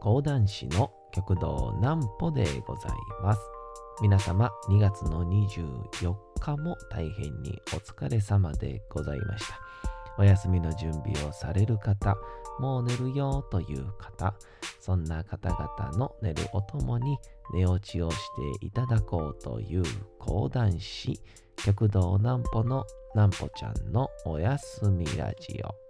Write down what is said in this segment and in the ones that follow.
講談師の極道南歩でございます。皆様2月の24日も大変にお疲れ様でございました。お休みの準備をされる方、もう寝るよという方、そんな方々の寝るおともに寝落ちをしていただこうという講談師、極道南歩の南歩ちゃんのおやすみラジオ。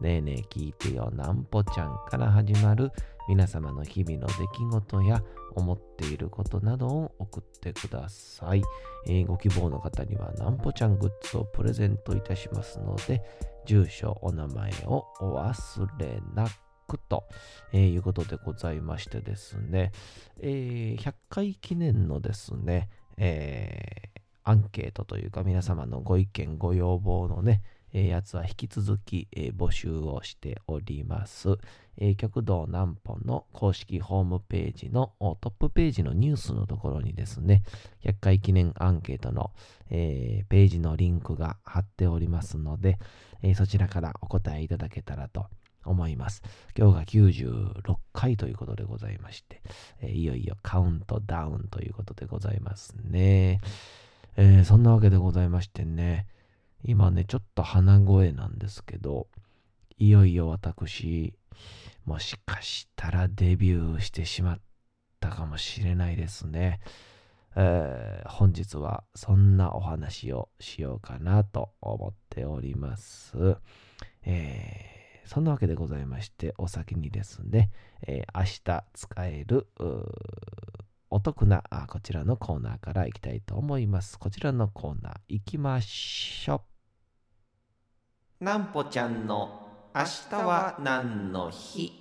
ねえねえ聞いてよ。なんぽちゃんから始まる皆様の日々の出来事や思っていることなどを送ってください。えーご希望の方にはなんぽちゃんグッズをプレゼントいたしますので、住所、お名前をお忘れなくと、えーいうことでございましてですね、えー100回記念のですね、えーアンケートというか皆様のご意見、ご要望のね、やつは引き続き、え募集をしております。え極道南歩の公式ホームページのトップページのニュースのところにですね、100回記念アンケートの、えーページのリンクが貼っておりますので、えーそちらからお答えいただけたらと思います。今日が96回ということでございまして、えーいよいよカウントダウンということでございますね。えーそんなわけでございましてね、今ね、ちょっと鼻声なんですけど、いよいよ私、もしかしたらデビューしてしまったかもしれないですね。えー本日はそんなお話をしようかなと思っております。えーそんなわけでございまして、お先にですね、えー明日使えるお得なあこちらのコーナーからいきたいと思います。こちらのコーナー行きましょう。なんぽちゃんの明日は何の日？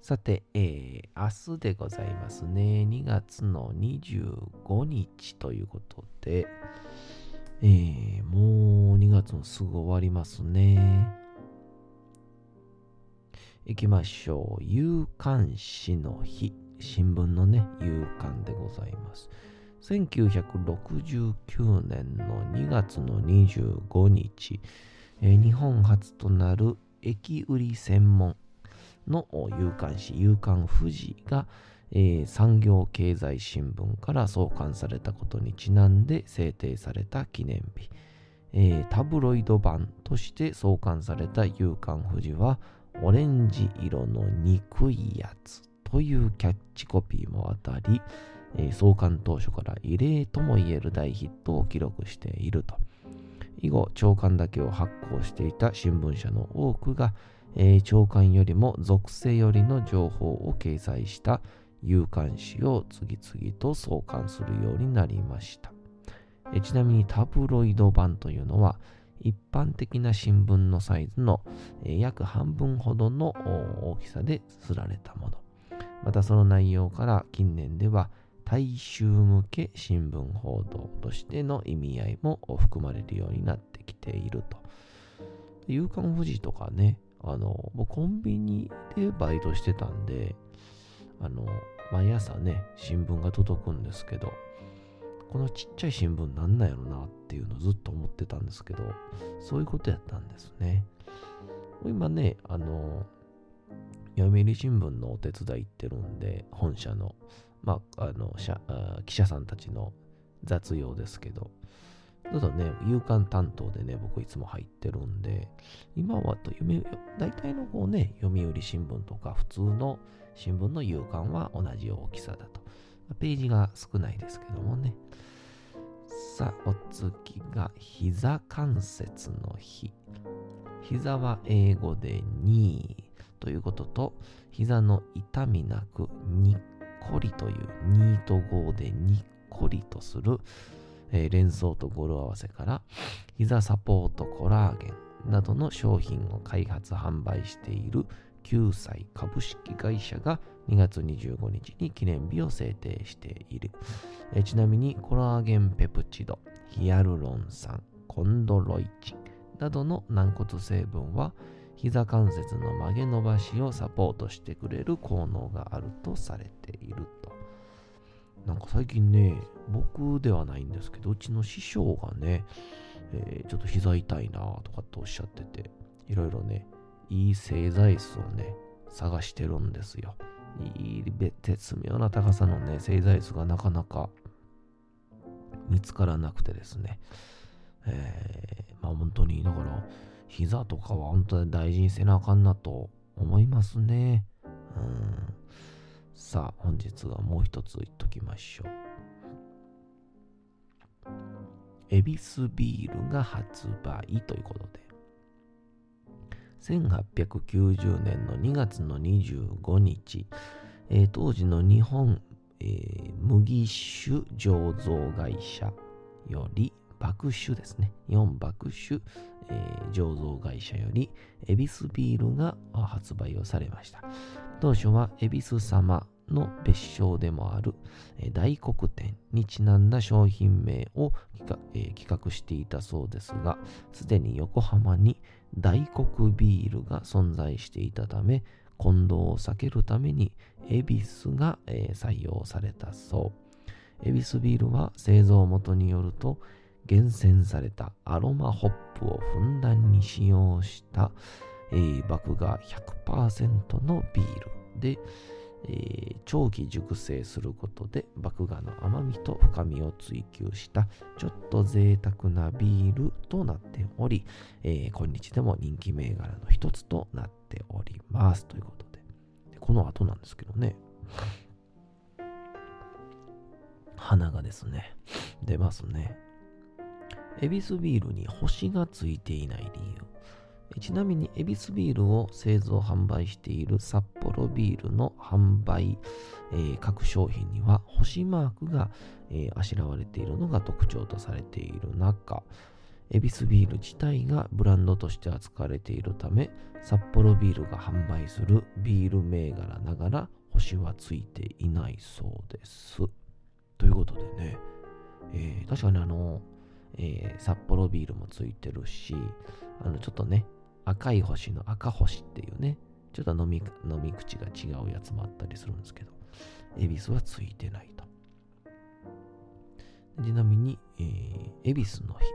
さて、えー明日でございますね。2月の25日ということで、えーもう2月もすぐ終わりますね。行きましょう。夕刊誌の日。新聞のね、夕刊でございます。1969年の2月の25日、日本初となる駅売り専門の夕刊誌、夕刊富士が、えー産業経済新聞から創刊されたことにちなんで制定された記念日。えータブロイド版として創刊された夕刊富士は、オレンジ色の憎いやつというキャッチコピーも当たり、えー創刊当初から異例ともいえる大ヒットを記録していると。以後、朝刊だけを発行していた新聞社の多くが、えー朝刊よりも属性よりの情報を掲載した夕刊誌を次々と創刊するようになりました。えーちなみにタブロイド版というのは、一般的な新聞のサイズの、えー約半分ほどの大きさで刷られたもの。またその内容から近年では大衆向け新聞報道としての意味合いも含まれるようになってきていると。夕刊富士とかね、あの、僕コンビニでバイトしてたんで、あの、毎朝ね、新聞が届くんですけど、このちっちゃい新聞なんなんやろなっていうのをずっと思ってたんですけど、そういうことやったんですね。今ね、あの、読売新聞のお手伝い行ってるんで、本社の、まあ、あの、記者さんたちの雑用ですけど、ちょっとね、夕刊担当でね、僕いつも入ってるんで、今はと読、大体のこうね、読売新聞とか普通の新聞の夕刊は同じ大きさだと。ページが少ないですけどもね。さあ、お次が膝関節の日。膝は英語でニーということと、膝の痛みなくにこりというニーとゴーでにっこりとする、えー連想と語呂合わせから、膝サポートコラーゲンなどの商品を開発販売している9歳株式会社が2月25日に記念日を制定している。えちなみにコラーゲンペプチド、ヒアルロン酸、コンドロイチンなどの軟骨成分は膝関節の曲げ伸ばしをサポートしてくれる効能があるとされていると。なんか最近ね、僕ではないんですけど、うちの師匠がね、えー、ちょっと膝痛いなとかっておっしゃってて、いろいろね、いい製材室をね、探してるんですよ。いい絶妙な高さのね、製材室がなかなか見つからなくてですね。えー、まあ本当に、だから、膝とかは本当に大事にせなあかんなと思いますね。うん。さあ、本日はもう一つ言っときましょう。エビスビールが発売ということで、1890年の2月の25日、えー、当時の日本、えー、麦酒醸造会社より、爆酒ですね。日本爆酒、えー、醸造会社より、エビスビールが発売をされました。当初は、エビス様の別称でもある、えー、大黒天にちなんだ商品名を企画,、えー、企画していたそうですが、すでに横浜に大黒ビールが存在していたため、混同を避けるために、エビスが、えー、採用されたそう。エビスビールは製造元によると、厳選されたアロマホップをふんだんに使用した、えー、麦芽100%のビールで、えー、長期熟成することで麦芽の甘みと深みを追求したちょっと贅沢なビールとなっており、えー、今日でも人気銘柄の一つとなっております。ということで。でこの後なんですけどね。鼻がですね出ますね。エビスビールに星がついていない理由。ちなみに、エビスビールを製造販売しているサッポロビールの販売、えー、各商品には星マークが、えー、あしらわれているのが特徴とされている中、エビスビール自体がブランドとして扱われているため、サッポロビールが販売するビール銘柄ながら星はついていないそうです。ということでね、えー、確かにあの、えー、札幌ビールもついてるし、あの、ちょっとね、赤い星の赤星っていうね、ちょっと飲み飲み口が違うやつもあったりするんですけど、恵比寿はついてないと。ちなみに、えー、恵比寿の日。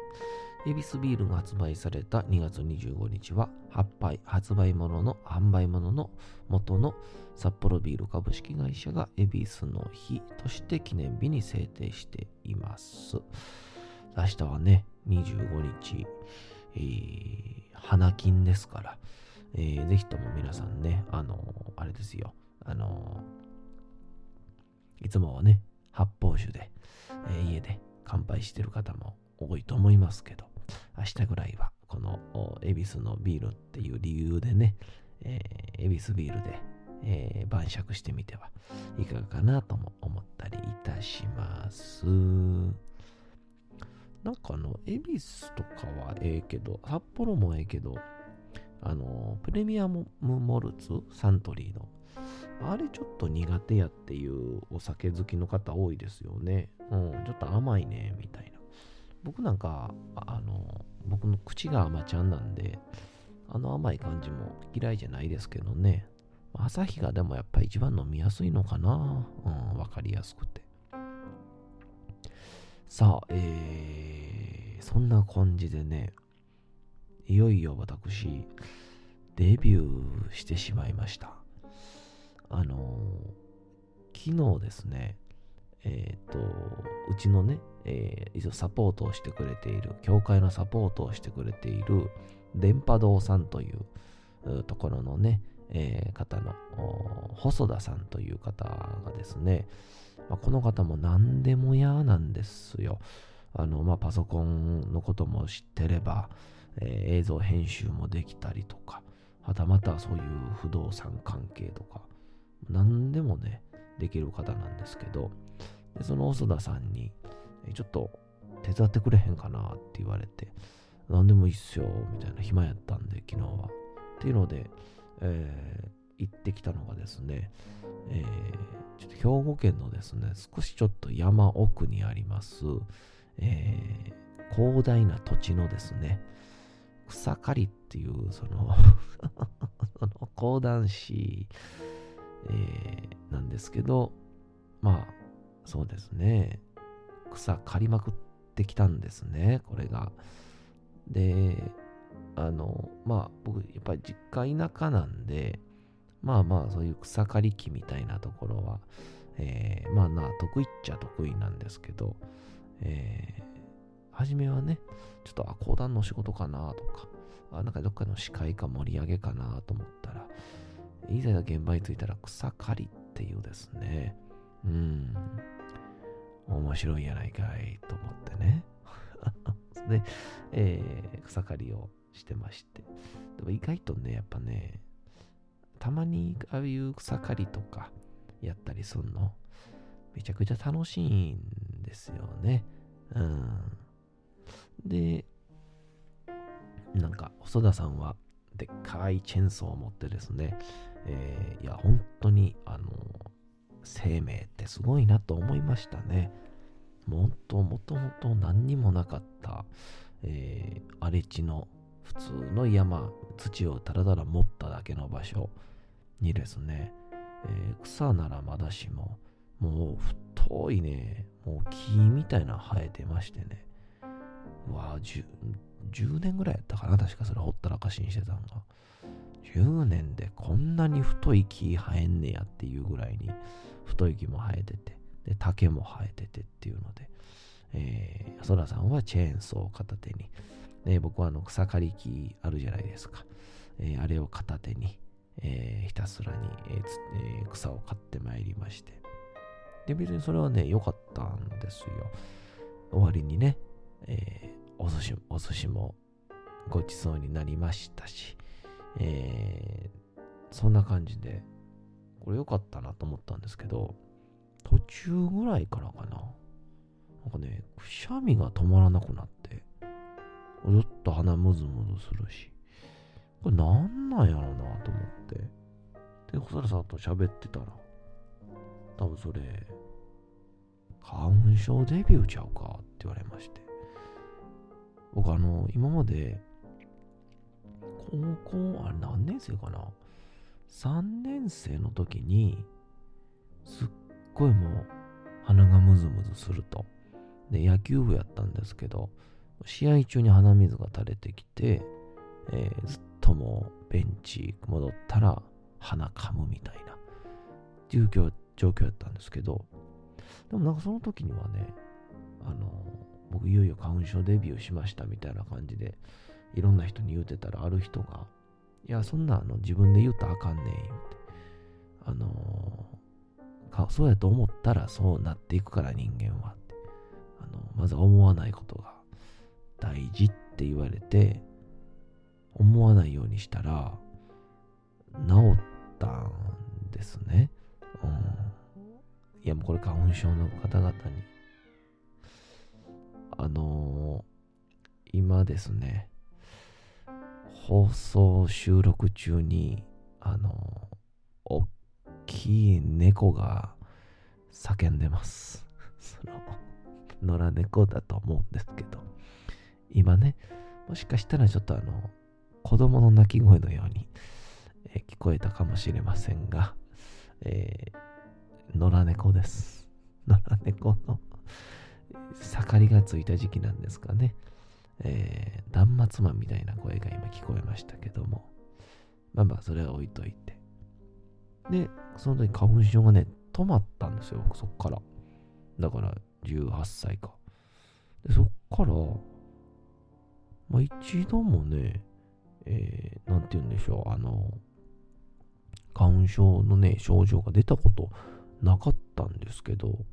恵比寿ビールが発売された2月25日は、発売、発売物の販売物の元の札幌ビール株式会社が恵比寿の日として記念日に制定しています。明日はね、25日、えー、花金ですから、えー、ぜひとも皆さんね、あのー、あれですよ、あのー、いつもはね、発泡酒で、えー、家で乾杯してる方も多いと思いますけど、明日ぐらいは、この恵比寿のビールっていう理由でね、え、恵比寿ビールで、えー、晩酌してみてはいかがかなとも思ったりいたします。なんかあの、恵比寿とかはええけど、札幌もええけど、あの、プレミアムモルツ、サントリーの、あれちょっと苦手やっていうお酒好きの方多いですよね。うん、ちょっと甘いね、みたいな。僕なんか、あの、僕の口が甘ちゃんなんで、あの甘い感じも嫌いじゃないですけどね。朝日がでもやっぱ一番飲みやすいのかな。うん、わかりやすくて。さあ、えー、そんな感じでね、いよいよ私、デビューしてしまいました。あのー、昨日ですね、えっ、ー、と、うちのね、えー、一応サポートをしてくれている、教会のサポートをしてくれている、電波堂さんというところのね、えー、方の、細田さんという方がですね、まあ、この方も何でも嫌なんですよ。あの、まあ、パソコンのことも知ってれば、えー、映像編集もできたりとか、はたまたそういう不動産関係とか、何でもね、できる方なんですけど、でその細田さんに、えちょっと手伝ってくれへんかなって言われて、何でもいいっすよ、みたいな暇やったんで、昨日は。っていうので、えー、行ってきたのがですね、えー、ちょっと兵庫県のですね、少しちょっと山奥にあります、えー、広大な土地のですね、草刈りっていう、その その講談師、えー、なんですけど、まあ、そうですね、草刈りまくってきたんですね、これが。で、あの、まあ、僕、やっぱり実家田舎なんで、まあまあ、そういう草刈り機みたいなところは、えー、まあな、得意っちゃ得意なんですけど、えー、初めはね、ちょっと、あ、講談の仕事かなとか、あ、なんかどっかの司会か盛り上げかなと思ったら、いざ現場に着いたら草刈りっていうですね、うん、面白いやないかいと思ってね。で、えー、草刈りをしてまして。でも意外とね、やっぱね、たまにああいう草刈りとかやったりすんの、めちゃくちゃ楽しいんですよね。うん。で、なんか、細田さんは、でっかいチェーンソーを持ってですね、えー、いや、本当に、あの、生命ってすごいなと思いましたね。もっともともと何にもなかった、えー、荒れ地の普通の山、土をたらたら持っただけの場所にですね、えー、草ならまだしも、もう太いね、もう木みたいな生えてましてね、うわぁ、10, 10年ぐらいやったかな、確かそれほったらかしにしてたんが。10年でこんなに太い木生えんねやっていうぐらいに太い木も生えてて、で、竹も生えててっていうので、えー、ソラさんはチェーンソーを片手に、ね、僕はあの草刈り機あるじゃないですか。えー、あれを片手に、えー、ひたすらに、えーえー、草を刈ってまいりまして。で、別にそれはね、良かったんですよ。終わりにね、えー、お寿司お寿司もごちそうになりましたし、えー、そんな感じで、これ良かったなと思ったんですけど、途中ぐらいからかな。なんかね、くしゃみが止まらなくなって、ずっと鼻ムズムズするし、これなんなんやろうなと思って、で、細田さんと喋ってたら、多分それ、花粉症デビューちゃうかって言われまして。僕あの、今まで、高校、あれ何年生かな ?3 年生の時に、すっごいもう鼻がムズムズすると。で、野球部やったんですけど、試合中に鼻水が垂れてきて、えー、ずっともベンチ戻ったら鼻かむみたいな状況状況やったんですけど、でもなんかその時にはね、あの、僕いよいよ花粉症デビューしましたみたいな感じで、いろんな人に言うてたら、ある人が、いや、そんなあの自分で言うとあかんねん、言うて。あのそうやと思ったらそうなっていくから人間はってあのまず思わないことが大事って言われて思わないようにしたら治ったんですね、うん、いやもうこれ花粉症の方々に。あのー、今ですね放送収録中にあのー、きい猫が叫んでます。その、野良猫だと思うんですけど、今ね、もしかしたらちょっとあの、子供の鳴き声のように、えー、聞こえたかもしれませんが、えー、野良猫です。野良猫の盛りがついた時期なんですかね。えー、断末魔みたいな声が今聞こえましたけども、まあまあ、それは置いといて。で、その時花粉症がね、止まったんですよ、そっから。だから18歳か。で、そっから、まあ一度もね、えー、て言うんでしょう、あの、花粉症のね、症状が出たことなかったんですけど、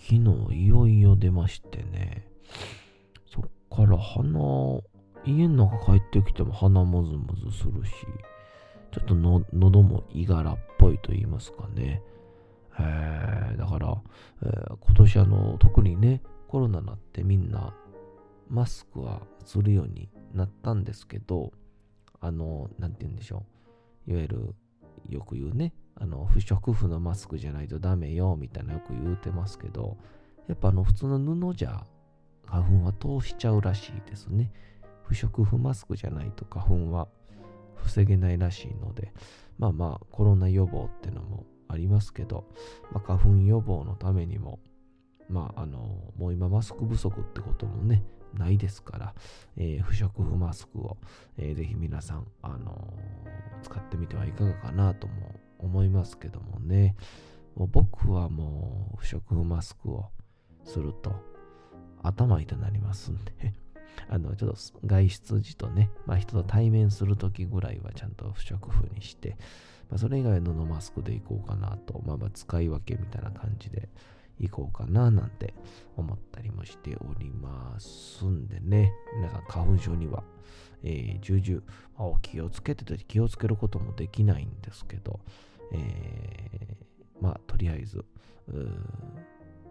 昨日いよいよ出ましてね、そっから鼻、家の中帰ってきても鼻もずもずするし、ちょっとの喉もいがらっぽいと言いますかね。えー、だから、えー、今年あの、特にね、コロナになってみんなマスクはするようになったんですけど、あの、なんて言うんでしょう。いわゆるよく言うね、あの不織布のマスクじゃないとダメよみたいなよく言うてますけど、やっぱあの普通の布じゃ花粉は通しちゃうらしいですね。不織布マスクじゃないと花粉は防げないらしいので、まあまあコロナ予防ってのもありますけど、まあ、花粉予防のためにも、まああの、もう今マスク不足ってこともね、ないですから、えー、不織布マスクを、えー、ぜひ皆さん、あのー、使ってみてはいかがかなとも思いますけどもね。もう僕はもう不織布マスクをすると頭痛なりますんで あの、ちょっと外出時とね、まあ人と対面するときぐらいはちゃんと不織布にして、まあそれ以外は布マスクでいこうかなと、まあまあ使い分けみたいな感じでいこうかななんて思ったりもしておりますんでね、皆さん花粉症には、えー、重々、まあ、気をつけてて気をつけることもできないんですけど、えー、まあとりあえず、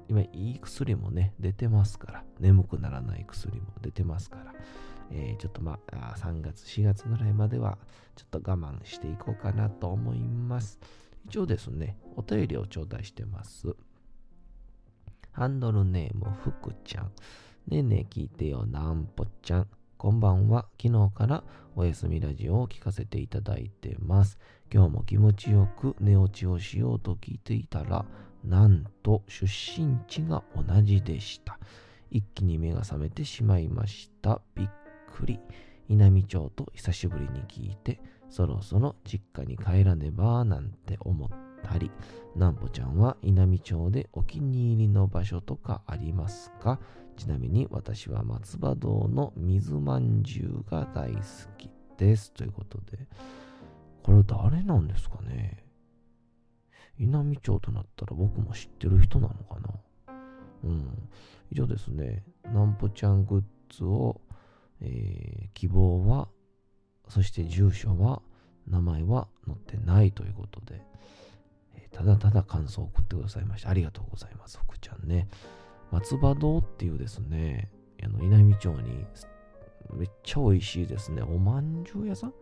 今いい薬もね、出てますから、眠くならない薬も出てますから、えー、ちょっとまあ、3月、4月ぐらいまでは、ちょっと我慢していこうかなと思います。一応ですね、お便りを頂戴してます。ハンドルネーム、ふくちゃん。ねえねえ聞いてよ、なんぽちゃん。こんばんは。昨日からおやすみラジオを聞かせていただいてます。今日も気持ちよく寝落ちをしようと聞いていたら、なんと出身地が同じでした。一気に目が覚めてしまいました。びっくり。稲美町と久しぶりに聞いて、そろそろ実家に帰らねばなんて思ってたり、なんぽちゃんは稲美町でお気に入りの場所とかありますか？ちなみに私は松葉堂の水まんじゅうが大好きです。ということで、これ誰なんですかね？稲美町となったら僕も知ってる人なのかな？うん。以上ですね、なんぽちゃんグッズを、えー、希望は、そして住所は、名前は載ってないということで、ただただ感想を送ってくださいまして、ありがとうございます、福ちゃんね。松葉堂っていうですね、あの稲美町にめっちゃ美味しいですね、おまんじゅう屋さん？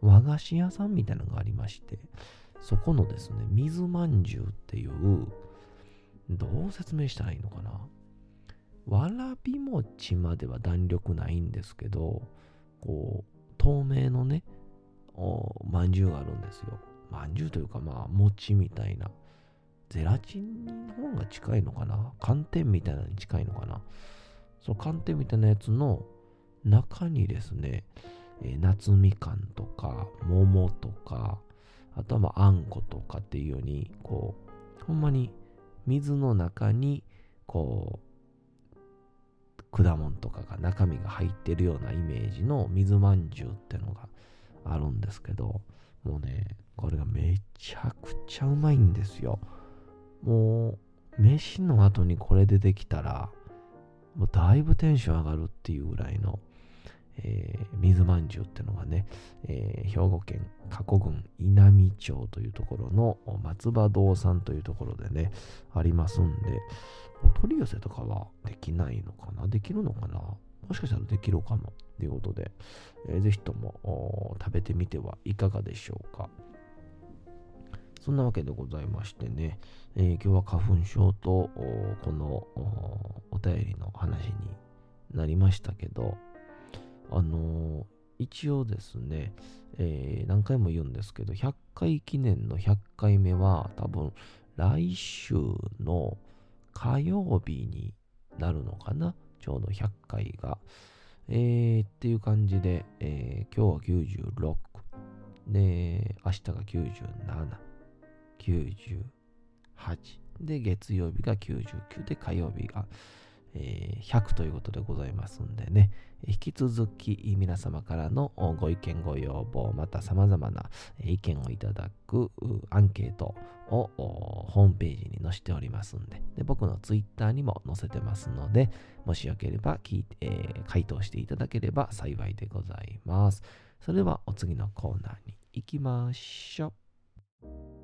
和菓子屋さんみたいなのがありまして、そこのですね、水まんじゅうっていう、どう説明したらいいのかな？わらび餅までは弾力ないんですけど、こう、透明のね、おまんじゅうがあるんですよ。まんじゅうというかまあ餅みたいな。ゼラチンの方が近いのかな？寒天みたいなのに近いのかな？その寒天みたいなやつの中にですね、え、夏みかんとか桃とかあとはまああんことかっていうようにこうほんまに水の中にこう果物とかが中身が入ってるようなイメージの水まんじゅうってのがあるんですけどもうねこれがめちゃくちゃうまいんですよ。もう、飯の後にこれ出てきたら、もうだいぶテンション上がるっていうぐらいの、えー、水まんじゅうってのがね、えー、兵庫県加古郡稲美町というところの松葉堂さんというところでね、ありますんで、お取り寄せとかはできないのかな？できるのかな？もしかしたらできるかもということで、えー、ぜひとも食べてみてはいかがでしょうか？そんなわけでございましてね、えー、今日は花粉症とこのお便りの話になりましたけど、あのー、一応ですね、えー、何回も言うんですけど、100回記念の100回目は多分来週の火曜日になるのかな？ちょうど100回が。えー、っていう感じで、えー、今日は96。で、明日が97。98。で、月曜日が99で、火曜日が、えー、100ということでございますんでね、引き続き皆様からのご意見、ご要望、また様々な意見をいただくアンケートをホームページに載せておりますんでで、僕のツイッターにも載せてますので、もしよければ聞いて、えー、回答していただければ幸いでございます。それではお次のコーナーに行きましょう。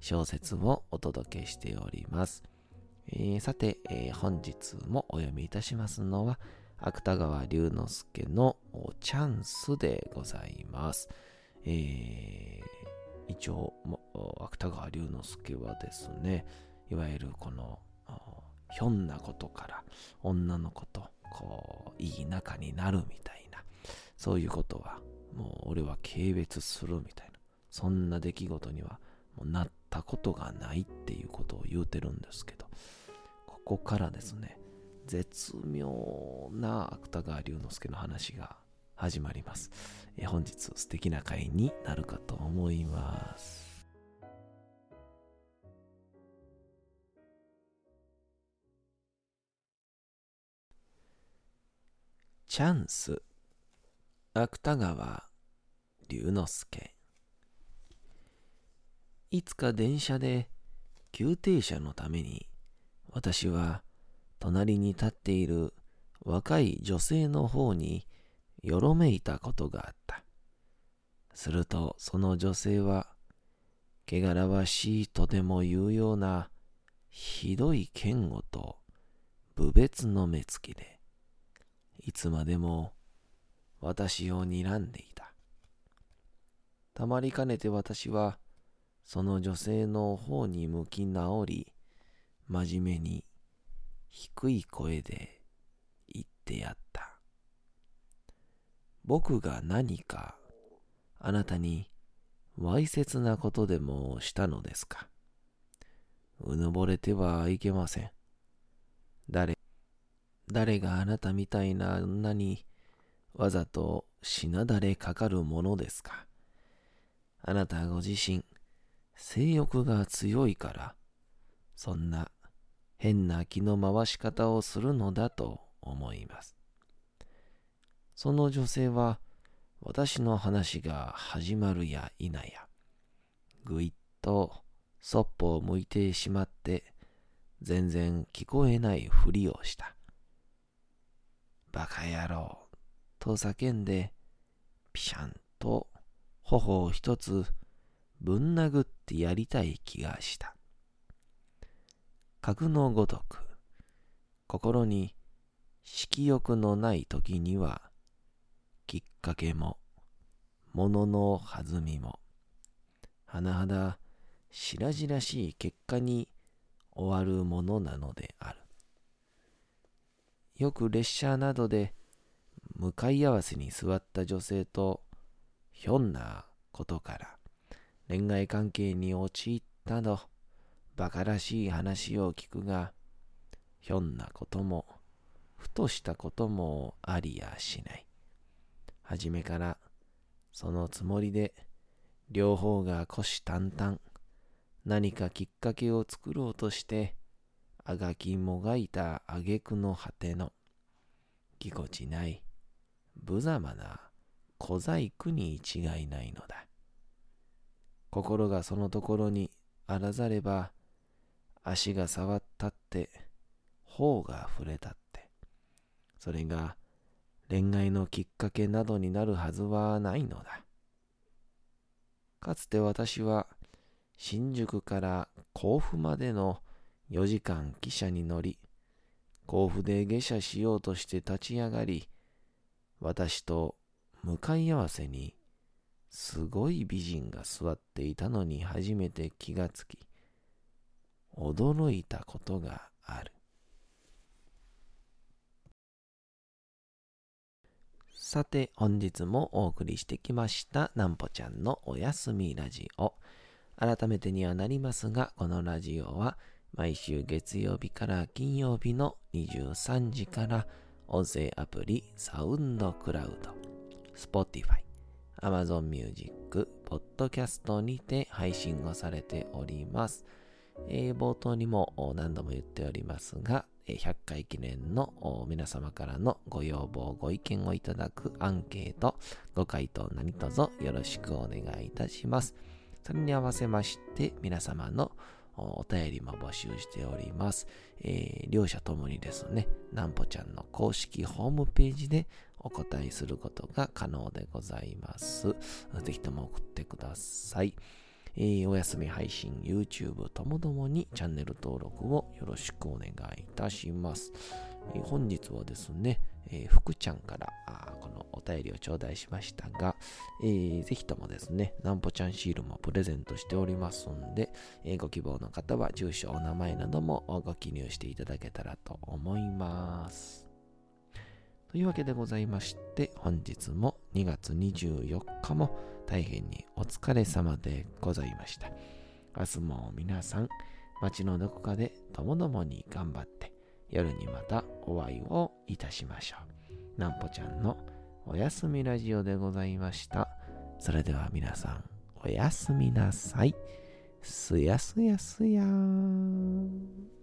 小説をお届けしております。えー、さて、えー、本日もお読みいたしますのは、芥川龍之介のチャンスでございます。えー、一応、芥川龍之介はですね、いわゆるこの、ひょんなことから女の子とこう、いい仲になるみたいな、そういうことは、もう俺は軽蔑するみたいな、そんな出来事にはなったことがないっていうことを言うてるんですけど、ここからですね、絶妙な芥川龍之介の話が始まります。え本日素敵な回になるかと思います。チャンス芥川龍之介いつか電車で急停車のために私は隣に立っている若い女性の方によろめいたことがあった。するとその女性は、汚らわしいとでも言うようなひどい嫌悪と侮蔑の目つきで、いつまでも私を睨んでいた。たまりかねて私は、その女性の方に向き直り、真面目に低い声で言ってやった。僕が何かあなたにわいせつなことでもしたのですか？うぬぼれてはいけません。誰、誰があなたみたいな女にわざとしなだれかかるものですか？あなたご自身、性欲が強いから、そんな変な気の回し方をするのだと思います。その女性は私の話が始まるや否や、ぐいっとそっぽを向いてしまって、全然聞こえないふりをした。バカ野郎と叫んで、ピシャンと頬を一つぶん殴ってやりたい気がした。格のごとく、心に色欲のない時には、きっかけも、ものの弾みも、甚だ白々しい結果に終わるものなのである。よく列車などで向かい合わせに座った女性とひょんなことから恋愛関係に陥ったの馬鹿らしい話を聞くが、ひょんなことも、ふとしたこともありやしない。はじめから、そのつもりで、両方が虎視眈々、何かきっかけを作ろうとして、あがきもがいた挙句の果ての、ぎこちない、無様な小細工に違いないのだ。心がそのところにあらざれば、足が触ったって、頬が触れたって、それが恋愛のきっかけなどになるはずはないのだ。かつて私は新宿から甲府までの4時間汽車に乗り、甲府で下車しようとして立ち上がり、私と向かい合わせにすごい美人が座っていたのに初めて気がつき、驚いたことがある。さて、本日もお送りしてきました、なんぽちゃんのおやすみラジオ。改めてにはなりますが、このラジオは毎週月曜日から金曜日の23時から音声アプリサウンドクラウド、Spotify、Amazon Music、Podcast にて配信をされております。えー、冒頭にも何度も言っておりますが、100回記念の皆様からのご要望、ご意見をいただくアンケート、ご回答何卒よろしくお願いいたします。それに合わせまして、皆様のお便りも募集しております。えー、両者ともにですね、なんぽちゃんの公式ホームページでお答えすることが可能でございます。ぜひとも送ってください。えー、お休み配信、YouTube ともどもにチャンネル登録をよろしくお願いいたします。えー、本日はですね、えー、福ちゃんからあこのお便りを頂戴しましたが、えー、ぜひともですね、なんぽちゃんシールもプレゼントしておりますんで、えー、ご希望の方は住所、お名前などもご記入していただけたらと思います。というわけでございまして、本日も2月24日も大変にお疲れ様でございました。明日も皆さん、街のどこかでともどもに頑張って、夜にまたお会いをいたしましょう。なんぽちゃんのおやすみラジオでございました。それでは皆さん、おやすみなさい。すやすやすやーん。